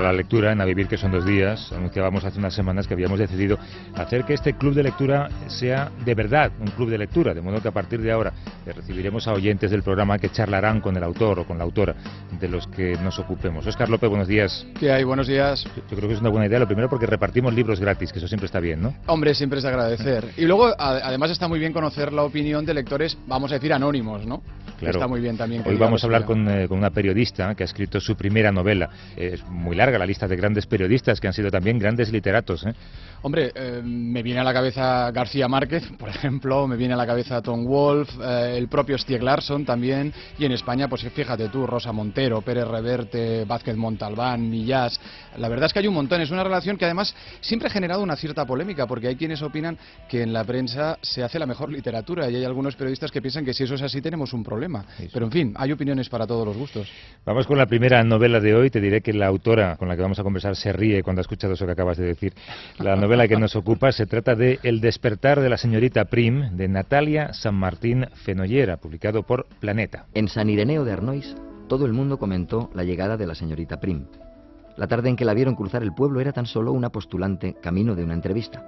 Para la lectura en A Vivir, que son dos días. Anunciábamos hace unas semanas que habíamos decidido hacer que este club de lectura sea de verdad un club de lectura, de modo que a partir de ahora eh, recibiremos a oyentes del programa que charlarán con el autor o con la autora de los que nos ocupemos. Oscar López, buenos días. ¿Qué hay? Buenos días. Yo, creo que es una buena idea, lo primero porque repartimos libros gratis, que eso siempre está bien, ¿no? Hombre, siempre es de agradecer. Y luego, además, está muy bien conocer la opinión de lectores, vamos a decir, anónimos, ¿no? Claro. Está muy bien también. Hoy vamos a hablar con, eh, con, una periodista que ha escrito su primera novela. Es muy larga la lista de grandes periodistas que han sido también grandes literatos. ¿eh? Hombre, eh, me viene a la cabeza García Márquez, por ejemplo, me viene a la cabeza Tom Wolf, eh, el propio Stieg Larsson también, y en España, pues fíjate tú, Rosa Montero, Pérez Reverte, Vázquez Montalbán, Millás. La verdad es que hay un montón, es una relación que además siempre ha generado una cierta polémica, porque hay quienes opinan que en la prensa se hace la mejor literatura, y hay algunos periodistas que piensan que si eso es así tenemos un problema. Pero en fin, hay opiniones para todos los gustos. Vamos con la primera novela de hoy, te diré que la autora con la que vamos a conversar se ríe cuando ha escuchado eso que acabas de decir. La novela que nos ocupa se trata de El despertar de la señorita Prim, de Natalia San Martín Fenollera, publicado por Planeta. En San Ireneo de Arnois, todo el mundo comentó la llegada de la señorita Prim. La tarde en que la vieron cruzar el pueblo era tan solo una postulante camino de una entrevista,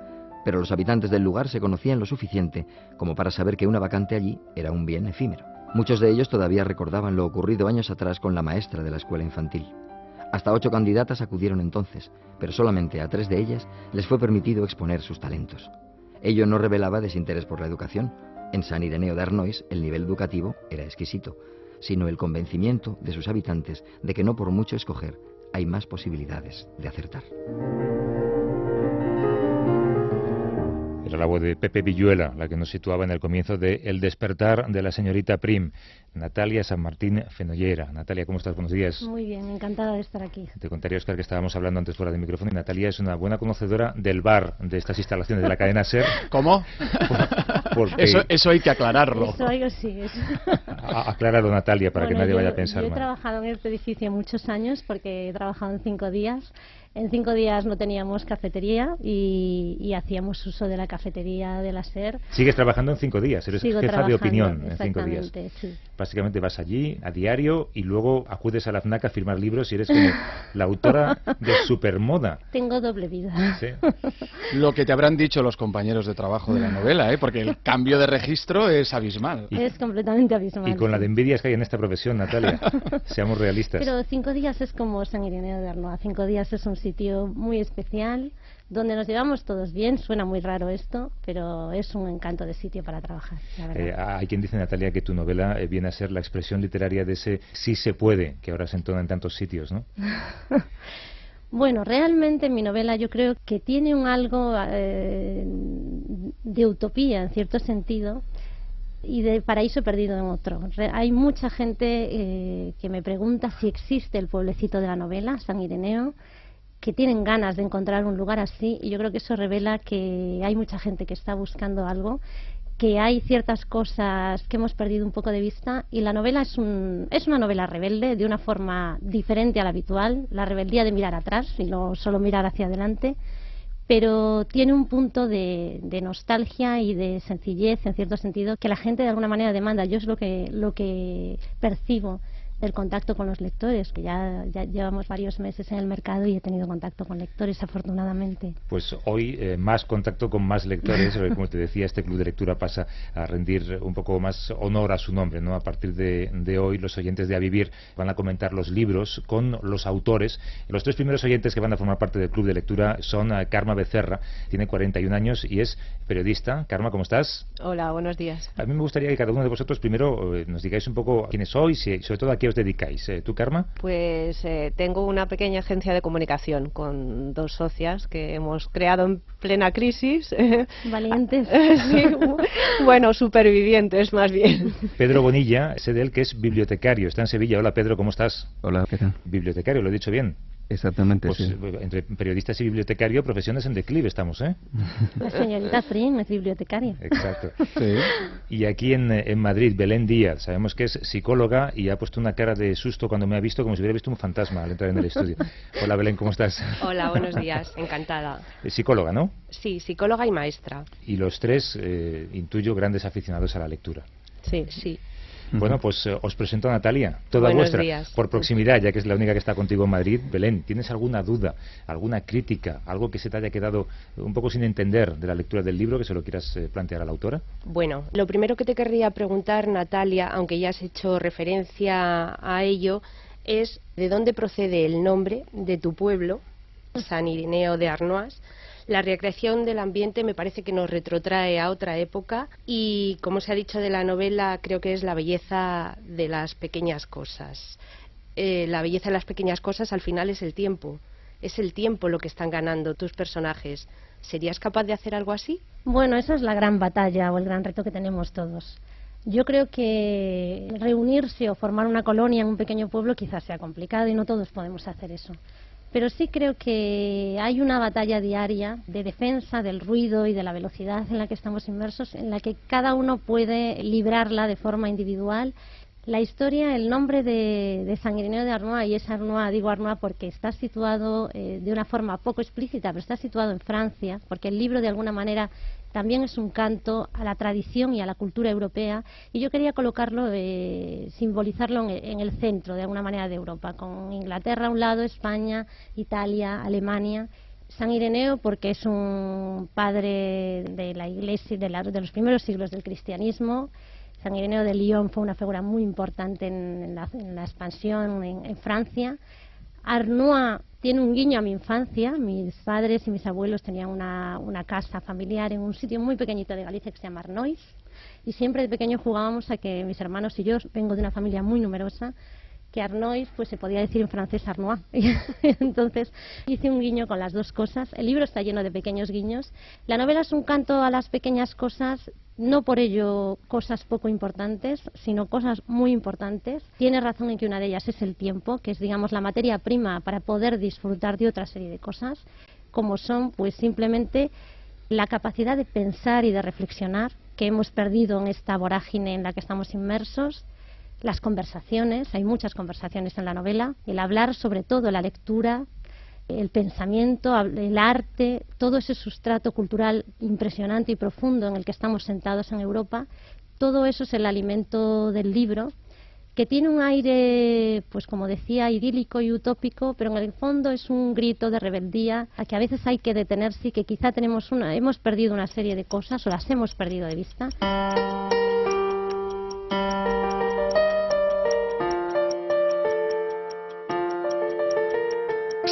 pero los habitantes del lugar se conocían lo suficiente como para saber que una vacante allí era un bien efímero. Muchos de ellos todavía recordaban lo ocurrido años atrás con la maestra de la escuela infantil. Hasta ocho candidatas acudieron entonces, pero solamente a tres de ellas les fue permitido exponer sus talentos. Ello no revelaba desinterés por la educación. En San Ireneo de Arnois el nivel educativo era exquisito, sino el convencimiento de sus habitantes de que no por mucho escoger hay más posibilidades de acertar. Era la voz de Pepe Villuela, la que nos situaba en el comienzo de El despertar de la señorita Prim, Natalia San Martín Fenollera. Natalia, ¿cómo estás? Buenos días. Muy bien, encantada de estar aquí. Te contaría, Oscar, que estábamos hablando antes fuera del micrófono y Natalia es una buena conocedora del bar de estas instalaciones de la cadena SER. ¿Cómo? eso, hay que aclararlo. Eso hay, sí. Aclarado, Natalia, para que nadie vaya a pensar Yo he trabajado en este edificio muchos años porque he trabajado en cinco días en cinco días no teníamos cafetería y, hacíamos uso de la cafetería de la SER. ¿Sigues trabajando en cinco días? ¿Eres jefa de opinión en cinco días? Sí. Básicamente vas allí a diario y luego acudes a la FNAC a firmar libros y eres como la autora de Supermoda. Tengo doble vida. Lo que te habrán dicho los compañeros de trabajo de la novela, ¿eh? porque el cambio de registro es abismal. es completamente abismal. Y con la de envidias que hay en esta profesión, Natalia. Seamos realistas. Pero cinco días es como San Ireneo de Arnoa. Cinco días es un sitio muy especial donde nos llevamos todos bien. Suena muy raro esto, pero es un encanto de sitio para trabajar. Eh, hay quien dice, Natalia, que tu novela eh, viene a ser la expresión literaria de ese sí se puede, que ahora se entona en tantos sitios, ¿no? Bueno, realmente mi novela yo creo que tiene un algo eh, de utopía en cierto sentido y de paraíso perdido en otro. hay mucha gente que me pregunta si existe el pueblecito de la novela, San Ireneo, que tienen ganas de encontrar un lugar así y yo creo que eso revela que hay mucha gente que está buscando algo que hay ciertas cosas que hemos perdido un poco de vista y la novela es, un, es una novela rebelde de una forma diferente a la habitual, la rebeldía de mirar atrás y no solo mirar hacia adelante, pero tiene un punto de, de, nostalgia y de sencillez en cierto sentido que la gente de alguna manera demanda. Yo es lo que, lo que percibo el contacto con los lectores, que ya, llevamos varios meses en el mercado y he tenido contacto con lectores, afortunadamente. Pues hoy eh, más contacto con más lectores, como te decía, este club de lectura pasa a rendir un poco más honor a su nombre, ¿no? A partir de, hoy los oyentes de A Vivir van a comentar los libros con los autores. Los tres primeros oyentes que van a formar parte del club de lectura son eh, Karma Becerra, tiene 41 años y es periodista. Karma, ¿cómo estás? Hola, buenos días. A mí me gustaría que cada uno de vosotros primero eh, nos digáis un poco quiénes sois y sobre todo a qué dedicáis? Eh, ¿Tú, Karma? Pues eh, tengo una pequeña agencia de comunicación con dos socias que hemos creado en plena crisis. Valientes. sí, bueno, supervivientes más bien. Pedro Bonilla, de él que es bibliotecario, está en Sevilla. Hola Pedro, ¿cómo estás? Hola, ¿qué tal? Bibliotecario, lo he dicho bien. Exactamente, Pues sí. eh, entre periodistas y bibliotecario, profesiones en declive estamos, ¿eh? La señorita Prim es bibliotecaria. Exacto. Sí. Y aquí en, en Madrid, Belén Díaz, sabemos que es psicóloga y ha puesto una cara de susto cuando me ha visto, como si hubiera visto un fantasma al entrar en el estudio. Hola Belén, ¿cómo estás? Hola, buenos días, encantada. Es psicóloga, ¿no? Sí, psicóloga y maestra. Y los tres, eh, intuyo, grandes aficionados a la lectura. Sí, sí. Bueno, pues eh, os presento a Natalia, toda Buenos vuestra, días. por proximidad, ya que es la única que está contigo en Madrid. Belén, ¿tienes alguna duda, alguna crítica, algo que se te haya quedado un poco sin entender de la lectura del libro que se lo quieras eh, plantear a la autora? Bueno, lo primero que te querría preguntar, Natalia, aunque ya has hecho referencia a ello, es de dónde procede el nombre de tu pueblo, San Irineo de Arnois. La recreación del ambiente me parece que nos retrotrae a otra época y, como se ha dicho de la novela, creo que es la belleza de las pequeñas cosas. Eh, la belleza de las pequeñas cosas al final es el tiempo. Es el tiempo lo que están ganando tus personajes. ¿Serías capaz de hacer algo así? Bueno, esa es la gran batalla o el gran reto que tenemos todos. Yo creo que reunirse o formar una colonia en un pequeño pueblo quizás sea complicado y no todos podemos hacer eso. Pero sí creo que hay una batalla diaria de defensa del ruido y de la velocidad en la que estamos inmersos, en la que cada uno puede librarla de forma individual. La historia, el nombre de, de San Irineo de Arnois, y es Arnois, digo Arnois porque está situado eh, de una forma poco explícita, pero está situado en Francia, porque el libro de alguna manera también es un canto a la tradición y a la cultura europea y yo quería colocarlo, eh, simbolizarlo en, el centro de alguna manera de Europa, con Inglaterra a un lado, España, Italia, Alemania. San Ireneo porque es un padre de la iglesia de, de los primeros siglos del cristianismo. San Ireneo de Lyon fue una figura muy importante en, en, la, en la, expansión en, en Francia. Arnois tiene un guiño a mi infancia. Mis padres y mis abuelos tenían una, casa familiar en un sitio muy pequeñito de Galicia que se llama Arnois. Y siempre de pequeño jugábamos a que mis hermanos y yo, vengo de una familia muy numerosa, que Arnois pues se podía decir en francés Arnois. Entonces hice un guiño con las dos cosas. El libro está lleno de pequeños guiños. La novela es un canto a las pequeñas cosas, no por ello cosas poco importantes, sino cosas muy importantes. Tiene razón en que una de ellas es el tiempo, que es digamos la materia prima para poder disfrutar de otra serie de cosas, como son pues simplemente la capacidad de pensar y de reflexionar que hemos perdido en esta vorágine en la que estamos inmersos las conversaciones, hay muchas conversaciones en la novela, el hablar sobre todo, la lectura, el pensamiento, el arte, todo ese sustrato cultural impresionante y profundo en el que estamos sentados en Europa, todo eso es el alimento del libro, que tiene un aire, pues como decía, idílico y utópico, pero en el fondo es un grito de rebeldía a que a veces hay que detenerse y que quizá tenemos una, hemos perdido una serie de cosas o las hemos perdido de vista.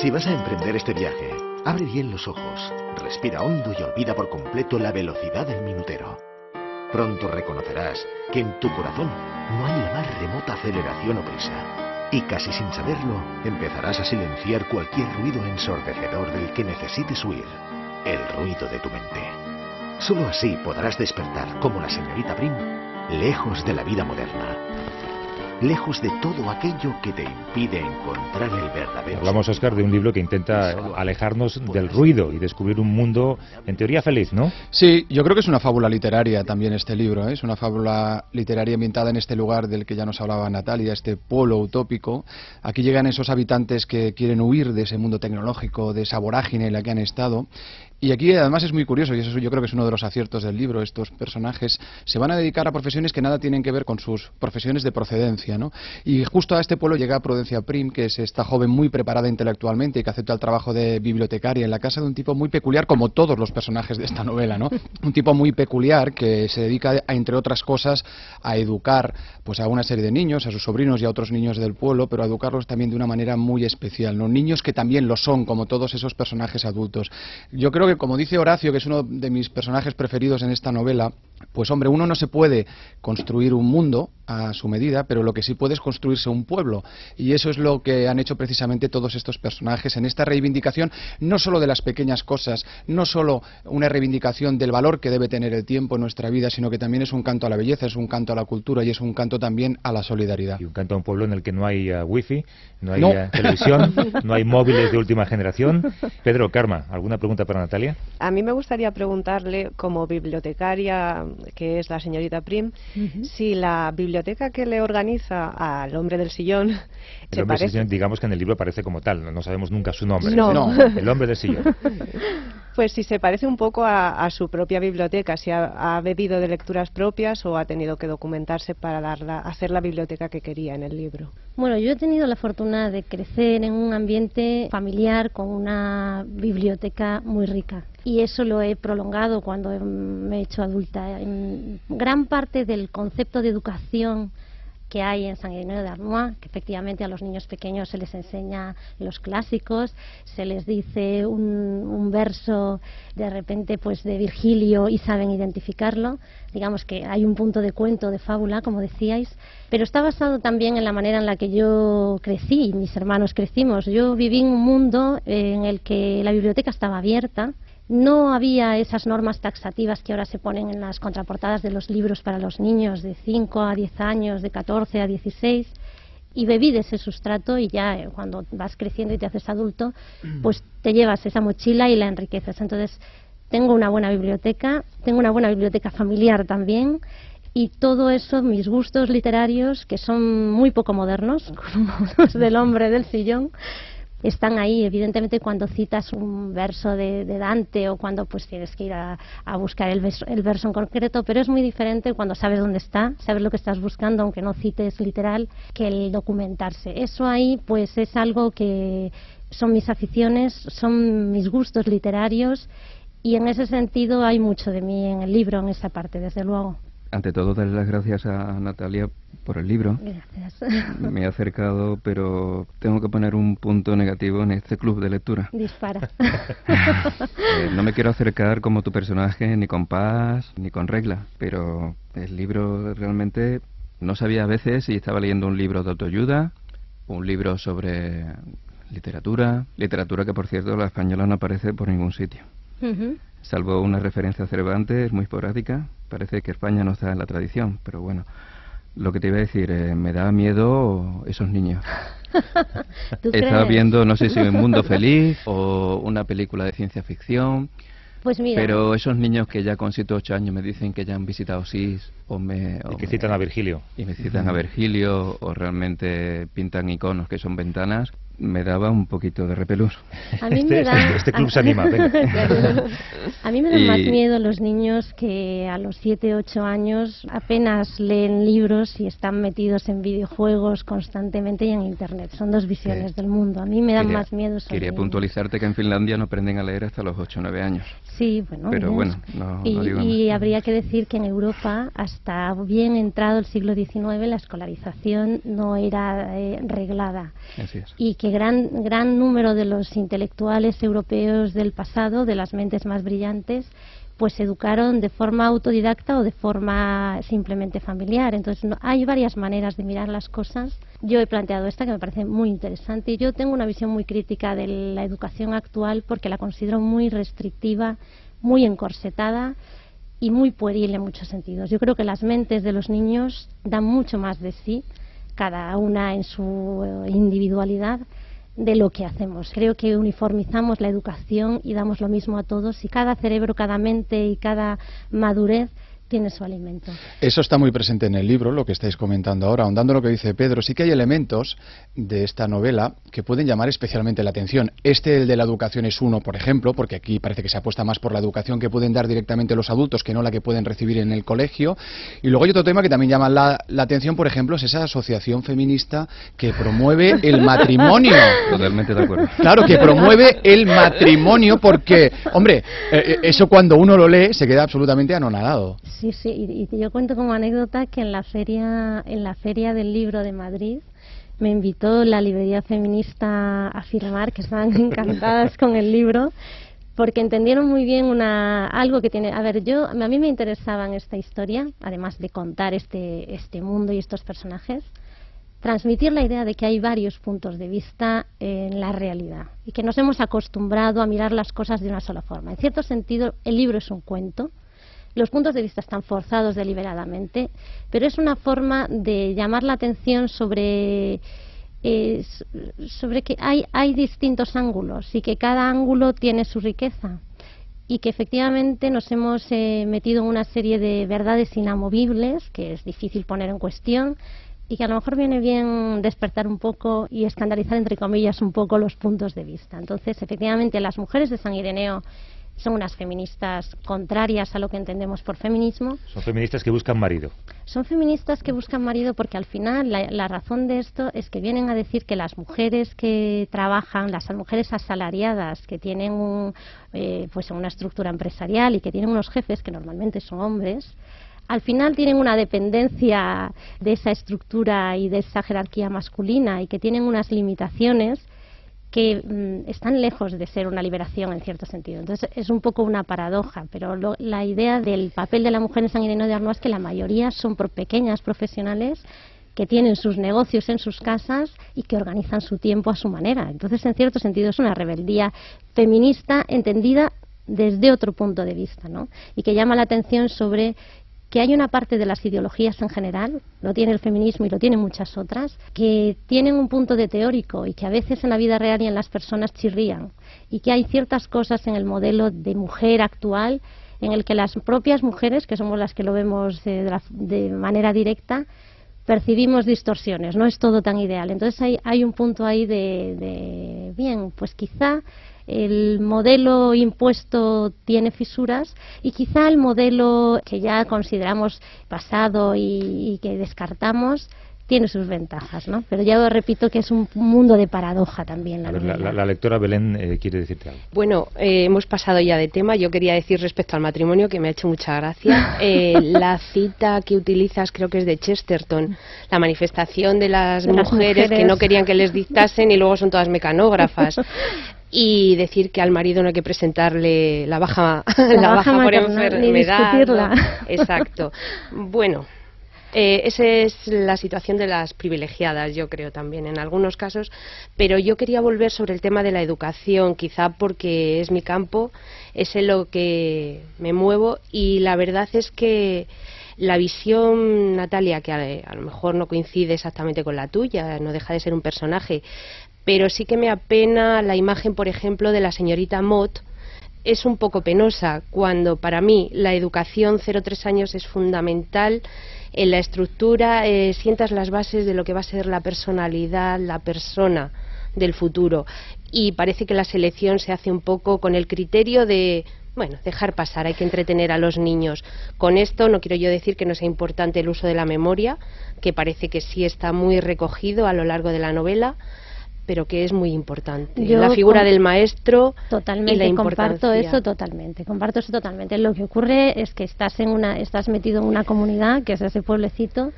Si vas a emprender este viaje, abre bien los ojos, respira hondo y olvida por completo la velocidad del minutero. Pronto reconocerás que en tu corazón no hay la más remota aceleración o prisa. Y casi sin saberlo, empezarás a silenciar cualquier ruido ensordecedor del que necesites huir, el ruido de tu mente. Solo así podrás despertar como la señorita Prim, lejos de la vida moderna, lejos de todo aquello que te impide encontrar el verdadero. Hablamos, Oscar, de un libro que intenta alejarnos del ruido y descubrir un mundo, en teoría, feliz, ¿no? Sí, yo creo que es una fábula literaria también este libro, ¿eh? es una fábula literaria ambientada en este lugar del que ya nos hablaba Natalia, este pueblo utópico. Aquí llegan esos habitantes que quieren huir de ese mundo tecnológico, de esa vorágine en la que han estado y aquí además es muy curioso, y eso yo creo que es uno de los aciertos del libro, estos personajes se van a dedicar a profesiones que nada tienen que ver con sus profesiones de procedencia, ¿no? Y justo a este pueblo llega Prudencia Prim, que es esta joven muy preparada intelectualmente y que acepta el trabajo de bibliotecaria en la casa de un tipo muy peculiar, como todos los personajes de esta novela, ¿no? Un tipo muy peculiar que se dedica, a, entre otras cosas, a educar pues a una serie de niños, a sus sobrinos y a otros niños del pueblo, pero a educarlos también de una manera muy especial, ¿no? Niños que también lo son, como todos esos personajes adultos. Yo creo que como dice Horacio, que es uno de mis personajes preferidos en esta novela, pues hombre, uno no se puede construir un mundo a su medida, pero lo que sí puede es construirse un pueblo. Y eso es lo que han hecho precisamente todos estos personajes en esta reivindicación, no solo de las pequeñas cosas, no solo una reivindicación del valor que debe tener el tiempo en nuestra vida, sino que también es un canto a la belleza, es un canto a la cultura y es un canto también a la solidaridad. Y un canto a un pueblo en el que no hay uh, wifi, no hay uh, televisión, no hay móviles de última generación. Pedro, Karma, ¿alguna pregunta para Natalia? A mí me gustaría preguntarle, como bibliotecaria, que es la señorita Prim, si la biblioteca que le organiza al hombre del sillón. El hombre del sillón, digamos que en el libro aparece como tal, no, sabemos nunca su nombre. No. El hombre del sillón. Pues si se parece un poco a, su propia biblioteca, si ha, bebido de lecturas propias o ha tenido que documentarse para darla, hacer la biblioteca que quería en el libro. Bueno, yo he tenido la fortuna de crecer en un ambiente familiar con una biblioteca muy rica y eso lo he prolongado cuando me he hecho adulta. Gran parte del concepto de educación que hay en San Irineo de Arnois, que efectivamente a los niños pequeños se les enseña los clásicos, se les dice un, verso de repente pues de Virgilio y saben identificarlo, digamos que hay un punto de cuento, de fábula, como decíais, pero está basado también en la manera en la que yo crecí, mis hermanos crecimos. Yo viví en un mundo en el que la biblioteca estaba abierta, no había esas normas taxativas que ahora se ponen en las contraportadas de los libros para los niños de 5 a 10 años, de 14 a 16 y bebí de ese sustrato y ya eh, cuando vas creciendo y te haces adulto, pues te llevas esa mochila y la enriqueces. Entonces, tengo una buena biblioteca, tengo una buena biblioteca familiar también y todo eso, mis gustos literarios, que son muy poco modernos, como los del hombre del sillón, están ahí. Evidentemente, cuando citas un verso de, Dante o cuando pues tienes que ir a, buscar el verso, el verso, en concreto, pero es muy diferente cuando sabes dónde está, sabes lo que estás buscando, aunque no cites literal, que el documentarse. Eso ahí, pues, es algo que son mis aficiones, son mis gustos literarios y en ese sentido hay mucho de mí en el libro, en esa parte, desde luego. Ante todo, darle las gracias a Natalia por el libro. Gracias. Me he acercado, pero tengo que poner un punto negativo en este club de lectura. Dispara. Eh, no me quiero acercar como tu personaje, ni con paz, ni con regla, pero el libro realmente no sabía a veces si estaba leyendo un libro de autoayuda, un libro sobre literatura, literatura que por cierto la española no aparece por ningún sitio. Salvo una referencia a Cervantes muy esporádica, parece que España no está en la tradición, pero bueno, lo que te iba a decir, eh, me da miedo esos niños. Estaba viendo, no sé si Un Mundo Feliz o una película de ciencia ficción. Pues mira. Pero esos niños que ya con 7 o 8 años me dicen que ya han visitado SIS o me... y que citan a Virgilio. Y me citan a Virgilio o realmente pintan iconos que son ventanas, me daba un poquito de repelús. A mí este, me da, este, club se anima. a mí me dan más miedo los niños que a los 7, 8 años apenas leen libros y están metidos en videojuegos constantemente y en Internet. Son dos visiones del mundo. A mí me dan más miedo. Quería puntualizarte que en Finlandia no aprenden a leer hasta los 8 o 9 años. Sí, bueno. Pero bueno, no, y, digo y habría que decir que en Europa, hasta bien entrado el siglo XIX, la escolarización no era eh, reglada. Así es. Y que gran, gran número de los intelectuales europeos del pasado, de las mentes más brillantes, pues se educaron de forma autodidacta o de forma simplemente familiar. Entonces, hay varias maneras de mirar las cosas. Yo he planteado esta que me parece muy interesante y yo tengo una visión muy crítica de la educación actual porque la considero muy restrictiva, muy encorsetada y muy pueril en muchos sentidos. Yo creo que las mentes de los niños dan mucho más de sí, cada una en su eh, individualidad, de lo que hacemos. Creo que uniformizamos la educación y damos lo mismo a todos y cada cerebro, cada mente y cada madurez tiene su alimento. Eso está muy presente en el libro, lo que estáis comentando ahora, ahondando lo que dice Pedro. Sí que hay elementos de esta novela que pueden llamar especialmente la atención. Este, el de la educación, es uno, por ejemplo, porque aquí parece que se apuesta más por la educación que pueden dar directamente los adultos que no la que pueden recibir en el colegio. Y luego hay otro tema que también llama la, atención, por ejemplo, es esa asociación feminista que promueve el matrimonio. Totalmente de acuerdo. Claro, que promueve el matrimonio porque, hombre, eh, eh, eso cuando uno lo lee se queda absolutamente anonadado. Sí, sí, y, yo cuento como anécdota que en la feria, en la feria del libro de Madrid, me invitó la librería feminista a firmar, que estaban encantadas con el libro, porque entendieron muy bien una, algo que tiene. A ver, yo a mí me interesaba en esta historia, además de contar este, este mundo y estos personajes, transmitir la idea de que hay varios puntos de vista en la realidad y que nos hemos acostumbrado a mirar las cosas de una sola forma. En cierto sentido, el libro es un cuento. Los puntos de vista están forzados deliberadamente, pero es una forma de llamar la atención sobre sobre que hay, hay distintos ángulos y que cada ángulo tiene su riqueza y que efectivamente nos hemos eh, metido en una serie de verdades inamovibles que es difícil poner en cuestión y que a lo mejor viene bien despertar un poco y escandalizar entre comillas un poco los puntos de vista. Entonces, efectivamente, las mujeres de San Ireneo son unas feministas contrarias a lo que entendemos por feminismo. Son feministas que buscan marido. Son feministas que buscan marido porque al final la, razón de esto es que vienen a decir que las mujeres que trabajan, las mujeres asalariadas que tienen un, eh, pues una estructura empresarial y que tienen unos jefes que normalmente son hombres, al final tienen una dependencia de esa estructura y de esa jerarquía masculina y que tienen unas limitaciones que mm, están lejos de ser una liberación en cierto sentido. Entonces es un poco una paradoja, pero la idea del papel de la mujer en San Ireneo de Arnoa es que la mayoría son por pequeñas profesionales que tienen sus negocios en sus casas y que organizan su tiempo a su manera. Entonces, en cierto sentido, es una rebeldía feminista entendida desde otro punto de vista, ¿no? Y que llama la atención sobre que hay una parte de las ideologías en general, lo tiene el feminismo y lo tienen muchas otras, que tienen un punto de teórico y que a veces en la vida real y en las personas chirrían, y que hay ciertas cosas en el modelo de mujer actual en el que las propias mujeres, que somos las que lo vemos de, manera directa, percibimos distorsiones, no es todo tan ideal. Entonces hay, hay un punto ahí de, de, bien, pues quizá el modelo impuesto tiene fisuras y quizá el modelo que ya consideramos pasado y, que descartamos tiene sus ventajas, ¿no? Pero ya repito que es un mundo de paradoja también. La, lectora Belén eh, quiere decirte algo. Bueno, eh, hemos pasado ya de tema. Yo quería decir respecto al matrimonio que me ha hecho mucha gracia. Eh, la cita que utilizas creo que es de Chesterton, la manifestación de las, mujeres, que no querían que les dictasen y luego son todas mecanógrafas. y decir que al marido no hay que presentarle la baja, la, baja, por enfermedad. Exacto. Bueno, eh, esa es la situación de las privilegiadas, yo creo también, en algunos casos. Pero yo quería volver sobre el tema de la educación, quizá porque es mi campo, es en lo que me muevo y la verdad es que la visión, Natalia, que a, lo mejor no coincide exactamente con la tuya, no deja de ser un personaje, pero sí que me apena la imagen, por ejemplo, de la señorita Mott. Es un poco penosa cuando para mí la educación 0-3 años es fundamental en la estructura, eh, sientas las bases de lo que va a ser la personalidad, la persona del futuro. Y parece que la selección se hace un poco con el criterio de bueno, dejar pasar, hay que entretener a los niños. Con esto no quiero yo decir que no sea importante el uso de la memoria, que parece que sí está muy recogido a lo largo de la novela, pero que es muy importante. la figura del maestro totalmente, y la comparto eso totalmente, comparto eso totalmente. Lo que ocurre es que estás en una estás metido en una comunidad que es ese pueblecito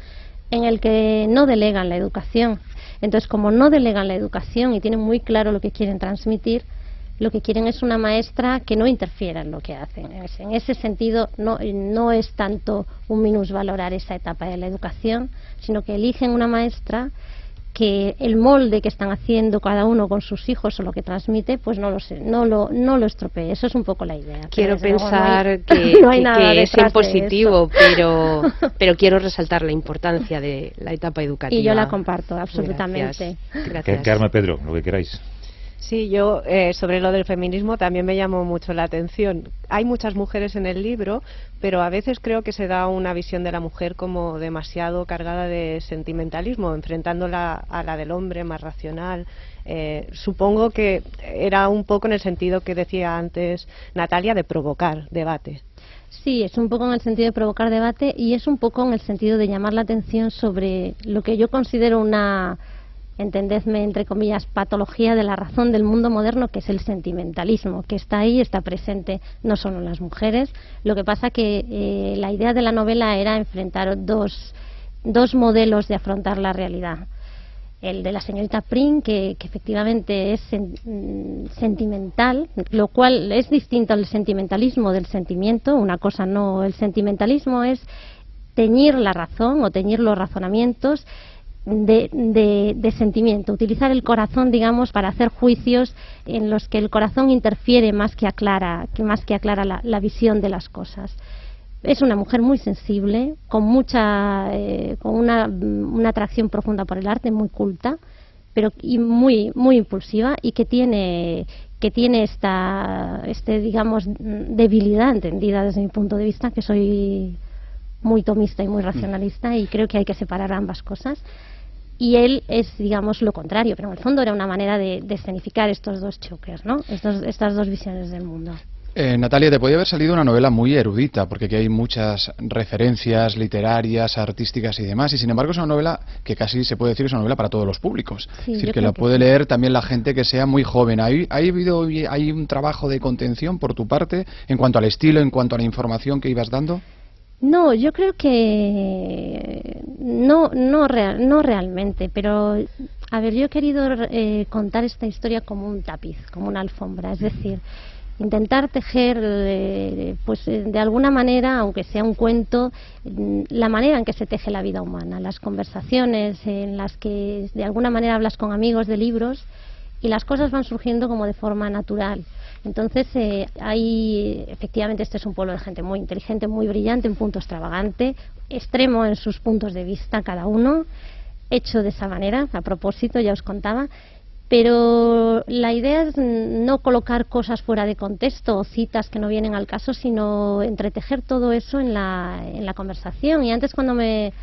en el que no delegan la educación. Entonces, como no delegan la educación y tienen muy claro lo que quieren transmitir, lo que quieren es una maestra que no interfiera en lo que hacen. En ese sentido, no, no es tanto un minusvalorar esa etapa de la educación, sino que eligen una maestra que el molde que están haciendo cada uno con sus hijos o lo que transmite, pues no lo sé, no lo, no lo estropee. Eso es un poco la idea. Quiero pensar que, es en positivo, pero, pero quiero resaltar la importancia de la etapa educativa. Y yo la comparto, absolutamente. Gracias. Gracias. Pedro, lo que queráis. Sí, yo eh, sobre lo del feminismo también me llamó mucho la atención. Hay muchas mujeres en el libro, pero a veces creo que se da una visión de la mujer como demasiado cargada de sentimentalismo, enfrentándola a la del hombre más racional. Eh, supongo que era un poco en el sentido que decía antes Natalia de provocar debate. Sí, es un poco en el sentido de provocar debate y es un poco en el sentido de llamar la atención sobre lo que yo considero una entendedme entre comillas, patología de la razón del mundo moderno, que es el sentimentalismo, que está ahí, está presente no solo en las mujeres. Lo que pasa que eh, la idea de la novela era enfrentar dos, dos modelos de afrontar la realidad. el de la señorita Pring, que, efectivamente es mm, sentimental, lo cual es distinto al sentimentalismo del sentimiento. Una cosa no, el sentimentalismo es teñir la razón o teñir los razonamientos de, sentimiento, utilizar el corazón, digamos, para hacer juicios en los que el corazón interfiere más que aclara, que más que aclara la visión de las cosas. Es una mujer muy sensible, con mucha, eh, con una, una, atracción profunda por el arte, muy culta, pero y muy, muy impulsiva y que tiene, que tiene esta, este, digamos, debilidad entendida desde mi punto de vista, que soy muy tomista y muy racionalista y creo que hay que separar ambas cosas. Y él es, digamos, lo contrario, pero en el fondo era una manera de, de escenificar estos dos choques, ¿no? Estos, estas dos visiones del mundo. Eh, Natalia, te podía haber salido una novela muy erudita, porque aquí hay muchas referencias literarias, artísticas y demás, y sin embargo es una novela que casi se puede decir es una novela para todos los públicos. es decir, que la puede leer también la gente que sea muy joven. ¿Hay, ¿Hay, habido, ¿Hay un trabajo de contención por tu parte en cuanto al estilo, en cuanto a la información que ibas dando? No, yo creo que no, no, real, no realmente, pero a ver, yo he querido eh, contar esta historia como un tapiz, como una alfombra, es decir intentar tejer eh, pues eh, de alguna manera aunque sea un cuento mm, la manera en que se teje la vida humana las conversaciones en las que de alguna manera hablas con amigos de libros y las cosas van surgiendo como de forma natural entonces eh, hay efectivamente este es un pueblo de gente muy inteligente muy brillante un punto extravagante extremo en sus puntos de vista cada uno hecho de esa manera a propósito ya os contaba pero la idea es no colocar cosas fuera de contexto o citas que no vienen al caso, sino entretejer todo eso en la, en la conversación. Y antes cuando me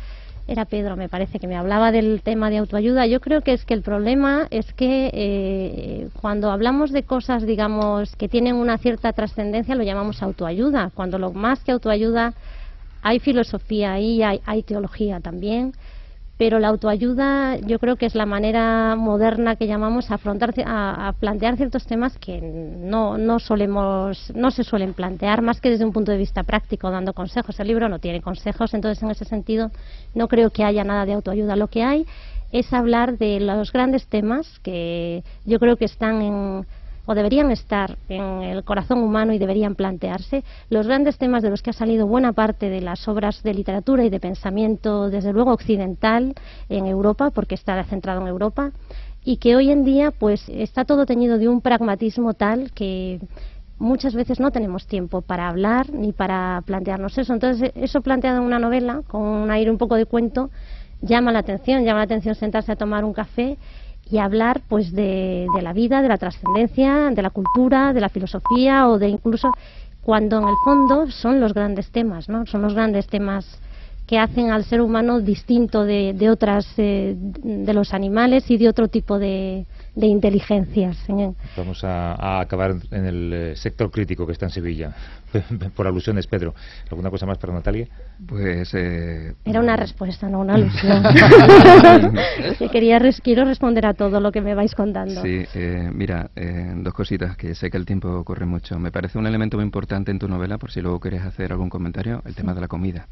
era Pedro, me parece que me hablaba del tema de autoayuda. Yo creo que es que el problema es que eh, cuando hablamos de cosas, digamos, que tienen una cierta trascendencia, lo llamamos autoayuda. Cuando lo más que autoayuda hay filosofía ahí, hay, hay teología también pero la autoayuda yo creo que es la manera moderna que llamamos a afrontar a, plantear ciertos temas que no, no solemos no se suelen plantear más que desde un punto de vista práctico dando consejos. El libro no tiene consejos entonces en ese sentido no creo que haya nada de autoayuda. Lo que hay es hablar de los grandes temas que yo creo que están en o deberían estar en el corazón humano y deberían plantearse los grandes temas de los que ha salido buena parte de las obras de literatura y de pensamiento, desde luego occidental, en Europa, porque está centrado en Europa, y que hoy en día pues está todo teñido de un pragmatismo tal que muchas veces no tenemos tiempo para hablar ni para plantearnos eso. Entonces, eso planteado en una novela, con un aire un poco de cuento, llama la atención, llama la atención sentarse a tomar un café y hablar pues de, la vida, de la trascendencia, de la cultura, de la filosofía o de incluso cuando en el fondo son los grandes temas, ¿no? Son los grandes temas que hacen al ser humano distinto de, de otras eh, de los animales y de otro tipo de, de inteligencias. Vamos a, acabar en el eh, sector crítico que está en Sevilla. Por alusiones, Pedro. ¿Alguna cosa más para Natalia? Pues. Eh, Era una respuesta, no una alusión. quería quiero responder a todo lo que me vais contando. Sí, eh, mira, dos cositas que sé que el tiempo corre mucho. Me parece un elemento muy importante en tu novela, por si luego quieres hacer algún comentario, el tema de la comida.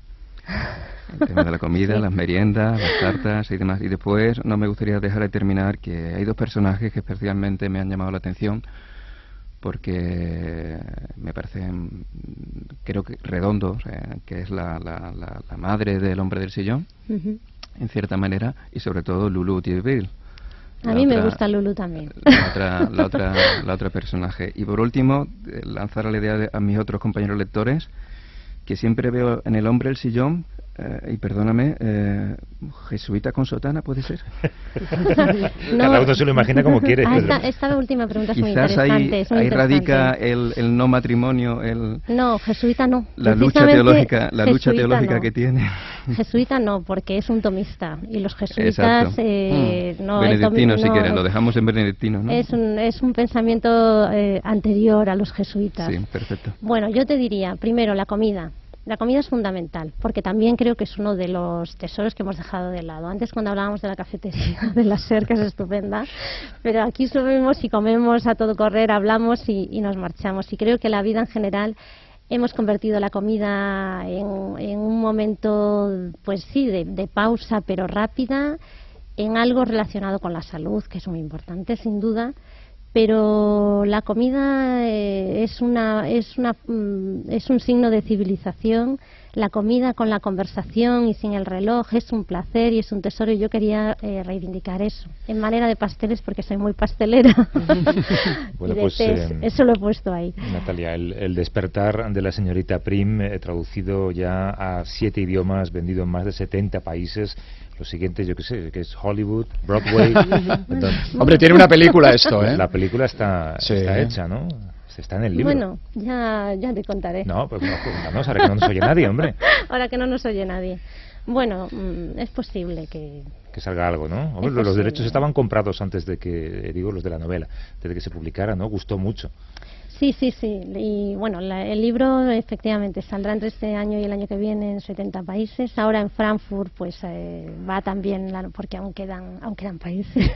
El tema de la comida, las meriendas, las tartas y demás. Y después no me gustaría dejar de terminar que hay dos personajes que especialmente me han llamado la atención porque me parecen, creo que redondos, que es la, la, la, madre del hombre del sillón, en cierta manera, y sobre todo Lulu Thierville. A mí me gusta Lulu también. La otra, la, otra, la otra personaje. Y por último, eh, lanzar la idea a mis otros compañeros lectores que siempre veo en el hombre el sillón eh, y perdóname, eh, jesuita con sotana, ¿puede ser? Cada uno se lo imagina como quiere. Ah, esta, última pregunta es muy interesante. Ahí, radica el, el, no matrimonio, el... No, jesuita no. La lucha teológica, la lucha teológica que tiene. Jesuita no, porque es un tomista. Y los jesuitas... Eh, mm. no, benedictino, si quieres, lo dejamos en benedictino, ¿no? Es un, es un pensamiento eh, anterior a los jesuitas. Sí, perfecto. Bueno, yo te diría, primero, la comida. La comida es fundamental, porque también creo que es uno de los tesoros que hemos dejado de lado. Antes cuando hablábamos de la cafetería de la SER, que es estupenda, pero aquí subimos y comemos a todo correr, hablamos y, nos marchamos. Y creo que la vida en general hemos convertido la comida en, un momento, pues sí, de, pausa, pero rápida en algo relacionado con la salud, que es muy importante, sin duda, pero la comida eh, es una es una mm, es un signo de civilización la comida con la conversación y sin el reloj es un placer y es un tesoro y yo quería eh, reivindicar eso en manera de pasteles porque soy muy pastelera Bueno, de pues, eh, eso lo he puesto ahí Natalia, el, el despertar de la señorita Prim, eh, traducido ya a siete idiomas, vendido en más de 70 países. Lo siguiente, yo qué sé, que es Hollywood, Broadway. Entonces, Hombre, tiene una película esto, ¿eh? La película está, Sí. está hecha, ¿no? Está en el libro. bueno ya ya te contaré No, pues no, cuéntanos, ahora que no nos oye nadie, hombre. ahora que no nos oye nadie bueno mm, es posible que Que salga algo, ¿no? Hombre, los posible. derechos estaban comprados antes de que, digo, los de la novela, desde que se publicara, ¿no? Gustó mucho. Sí, sí, sí. Y bueno, la- el libro efectivamente saldrá entre este año y el año que viene en 70 países. Ahora en Frankfurt pues eh, va también, la- porque aún quedan, aún quedan países.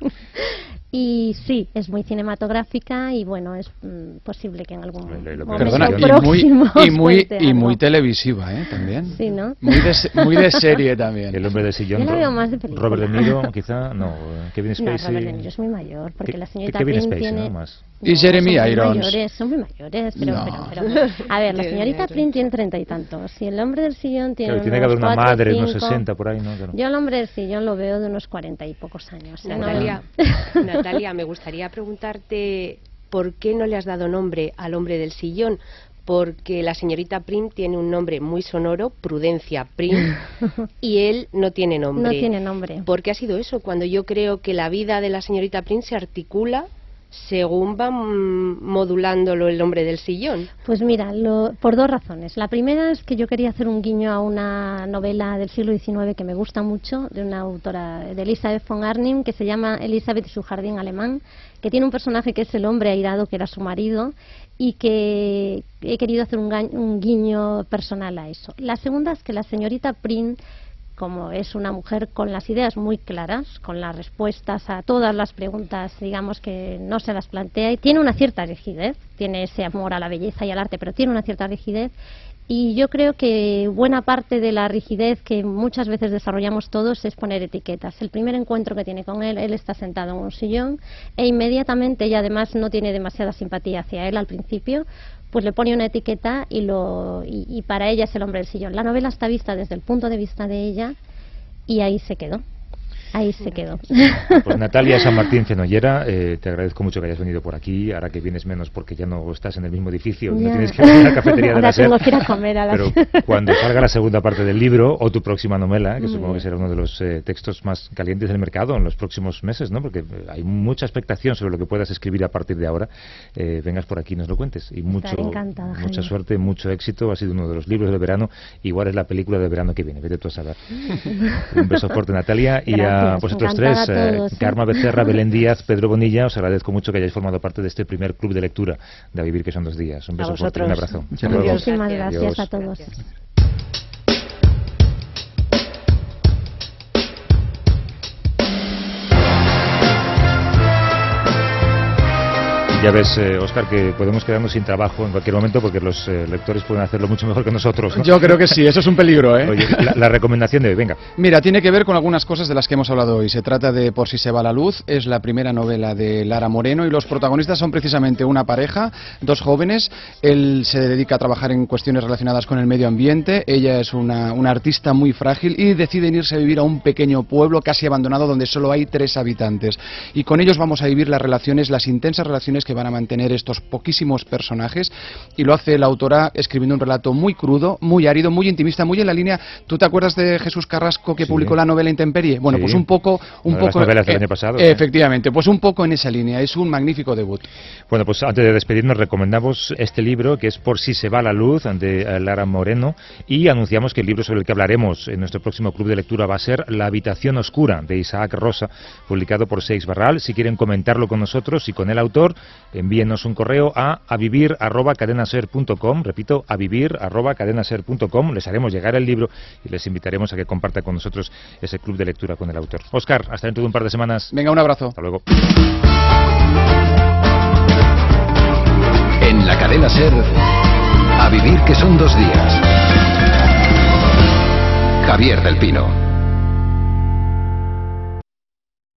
y sí, es muy cinematográfica y bueno, es mm, posible que en algún momento Perdona, y muy, y muy, y televisiva, ¿eh? También. Sí, ¿no? Muy de, muy de serie también. El hombre del sillón. Yo la Ro- veo más de película. Robert De Niro, quizá, no. Kevin No, Spacey. Robert De Niro es muy mayor, porque la señorita Kevin Spacey, tiene... ¿no? Más. Y Jeremy Irons. Mayores, son muy mayores, pero, No. pero, pero- A ver, la señorita. Prim tiene treinta y tantos. Si el hombre del sillón tiene Claro, tiene que haber una cuatro, madre de unos cinco, 60 por ahí, ¿no? Claro. Yo al hombre del sillón lo veo de unos cuarenta y pocos años. ¿eh? No- Natalia, Natalia, me gustaría preguntarte por qué no le has dado nombre al hombre del sillón. Porque la señorita Prim tiene un nombre muy sonoro, Prudencia Prim, y él no tiene nombre. No tiene nombre. ¿Por qué ha sido eso? Cuando yo creo que la vida de la señorita Prim se articula según va modulándolo el hombre del sillón. Pues mira, lo- por dos razones. La primera es que yo quería hacer un guiño a una novela del siglo XIX que me gusta mucho, de una autora, de Elisabeth von Arnim, que se llama Elizabeth y su jardín alemán, que tiene un personaje que es el hombre airado, que era su marido, y que he querido hacer un, un guiño personal a eso. La segunda es que la señorita Prim como es una mujer con las ideas muy claras, con las respuestas a todas las preguntas, digamos que no se las plantea y tiene una cierta rigidez, tiene ese amor a la belleza y al arte, pero tiene una cierta rigidez y yo creo que buena parte de la rigidez que muchas veces desarrollamos todos es poner etiquetas. El primer encuentro que tiene con él, él está sentado en un sillón e inmediatamente ella además no tiene demasiada simpatía hacia él al principio, pues le pone una etiqueta y, lo, y, y para ella es el hombre del sillón. La novela está vista desde el punto de vista de ella y ahí se quedó. Ahí se quedó. Pues Natalia San Martín Fenollera, eh, te agradezco mucho que hayas venido por aquí, ahora que vienes menos porque ya no estás en el mismo edificio, no Ya. tienes que ir a la cafetería de la SER, comer a la pero SER. cuando salga la segunda parte del libro o tu próxima novela, que supongo que será uno de los eh, textos más calientes del mercado en los próximos meses, ¿no? Porque hay mucha expectación sobre lo que puedas escribir a partir de ahora, eh, vengas por aquí y nos lo cuentes. Y mucho, mucha suerte, mucho éxito, ha sido uno de los libros de verano, igual es la película de verano que viene, vete tú a saber. Un beso fuerte Natalia y a Gracias, vosotros encantada tres, a eh, todos, ¿eh? Karma Becerra, Belén Díaz, Pedro Bonilla, os agradezco mucho que hayáis formado parte de este primer club de lectura de A Vivir que son dos días. Un A beso fuerte y un abrazo. Muchas gracias. Muchísimas gracias Adiós. a todos. Gracias. Ya ves, eh, Oscar, que podemos quedarnos sin trabajo en cualquier momento porque los eh, lectores pueden hacerlo mucho mejor que nosotros. ¿no? Yo creo que sí, eso es un peligro, ¿eh? Oye, la, la recomendación de hoy, venga. Mira, tiene que ver con algunas cosas de las que hemos hablado hoy. Se trata de Por si se va la luz, es la primera novela de Lara Moreno y los protagonistas son precisamente una pareja, dos jóvenes. Él se dedica a trabajar en cuestiones relacionadas con el medio ambiente, ella es una, una artista muy frágil y deciden irse a vivir a un pequeño pueblo casi abandonado donde solo hay tres habitantes. Y con ellos vamos a vivir las relaciones, las intensas relaciones que van a mantener estos poquísimos personajes y lo hace la autora escribiendo un relato muy crudo, muy árido, muy intimista, muy en la línea. ¿Tú te acuerdas de Jesús Carrasco que Sí. publicó la novela Intemperie? Bueno, Sí. pues un poco, un las poco novelas del eh, año pasado, ¿eh? Efectivamente, pues un poco en esa línea. Es un magnífico debut. Bueno, pues antes de despedirnos recomendamos este libro que es Por si se va la luz de eh, Lara Moreno y anunciamos que el libro sobre el que hablaremos en nuestro próximo club de lectura va a ser La habitación oscura de Isaac Rosa, publicado por Seix Barral. Si quieren comentarlo con nosotros y con el autor, envíenos un correo a avivir@cadenaser.com, repito, avivir@cadenaser.com, les haremos llegar el libro y les invitaremos a que compartan con nosotros ese club de lectura con el autor. Oscar, hasta dentro de un par de semanas. Venga, un abrazo. Hasta luego. En la cadena Ser, a vivir que son dos días. Javier del Pino.